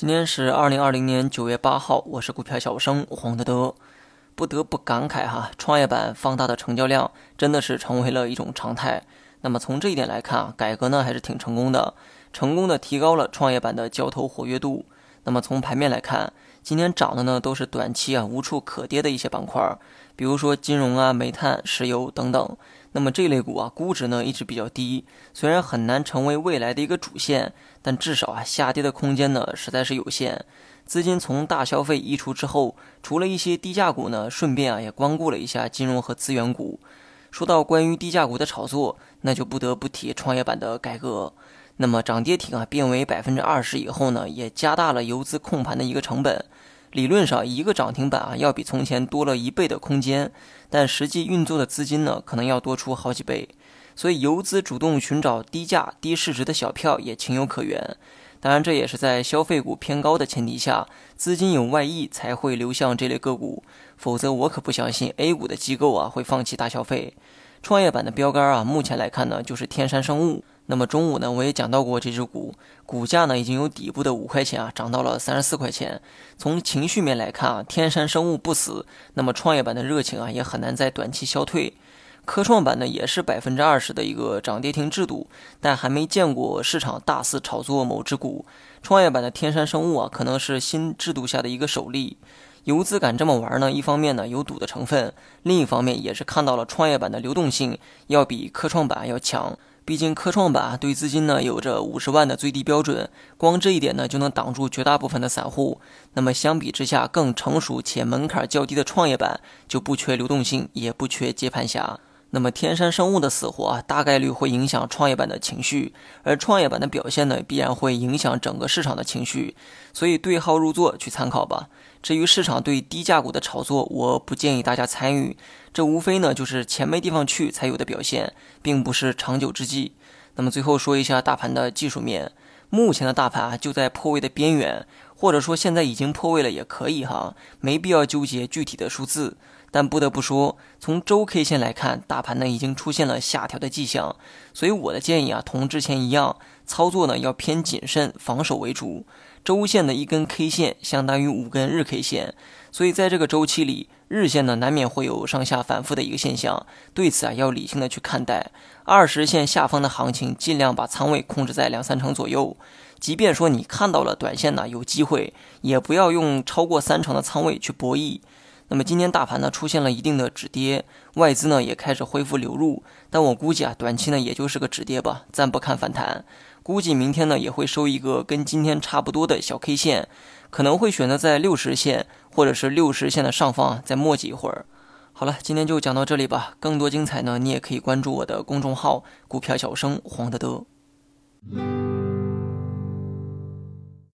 今天是二零二零年九月八号，我是股票小生黄德德，不得不感慨哈，创业板放大的成交量真的是成为了一种常态。那么从这一点来看啊，改革呢还是挺成功的，成功的提高了创业板的交投活跃度。那么从盘面来看，今天涨的呢都是短期啊无处可跌的一些板块，比如说金融啊、煤炭、石油等等。那么这类股啊，估值呢一直比较低，虽然很难成为未来的一个主线，但至少啊下跌的空间呢实在是有限。资金从大消费溢出之后，除了一些低价股呢，顺便啊也光顾了一下金融和资源股。说到关于低价股的炒作，那就不得不提创业板的改革。那么涨跌停啊变为百分之二十以后呢，也加大了游资控盘的一个成本。理论上，一个涨停板啊，要比从前多了一倍的空间，但实际运作的资金呢，可能要多出好几倍。所以，游资主动寻找低价、低市值的小票也情有可原。当然，这也是在消费股偏高的前提下，资金有外溢才会流向这类个股。否则，我可不相信 A 股的机构啊会放弃大消费。创业板的标杆啊，目前来看呢，就是天山生物。那么中午呢，我也讲到过这只股，股价呢已经由底部的五块钱啊涨到了三十四块钱。从情绪面来看啊，天山生物不死，那么创业板的热情啊也很难在短期消退。科创板呢也是百分之二十的一个涨跌停制度，但还没见过市场大肆炒作某只股。创业板的天山生物啊，可能是新制度下的一个首例。游资敢这么玩呢？一方面呢有赌的成分，另一方面也是看到了创业板的流动性要比科创板要强。毕竟科创板对资金呢有着五十万的最低标准，光这一点呢就能挡住绝大部分的散户。那么相比之下，更成熟且门槛较低的创业板就不缺流动性，也不缺接盘侠。那么天山生物的死活啊，大概率会影响创业板的情绪，而创业板的表现呢，必然会影响整个市场的情绪。所以对号入座去参考吧。至于市场对低价股的炒作，我不建议大家参与。这无非呢就是钱没地方去才有的表现，并不是长久之计。那么最后说一下大盘的技术面，目前的大盘啊就在破位的边缘，或者说现在已经破位了也可以哈，没必要纠结具体的数字。但不得不说，从周 K 线来看，大盘呢已经出现了下调的迹象，所以我的建议啊，同之前一样，操作呢要偏谨慎、防守为主。周线的一根 K 线相当于五根日 K 线，所以在这个周期里，日线呢难免会有上下反复的一个现象，对此啊要理性的去看待。二十线下方的行情，尽量把仓位控制在两三成左右。即便说你看到了短线呢有机会，也不要用超过三成的仓位去博弈。那么今天大盘呢出现了一定的止跌，外资呢也开始恢复流入，但我估计啊短期呢也就是个止跌吧，暂不看反弹。估计明天呢也会收一个跟今天差不多的小 K 线，可能会选择在六十线或者是六十线的上方再磨叽一会儿。好了，今天就讲到这里吧，更多精彩呢你也可以关注我的公众号“股票小生黄德德”。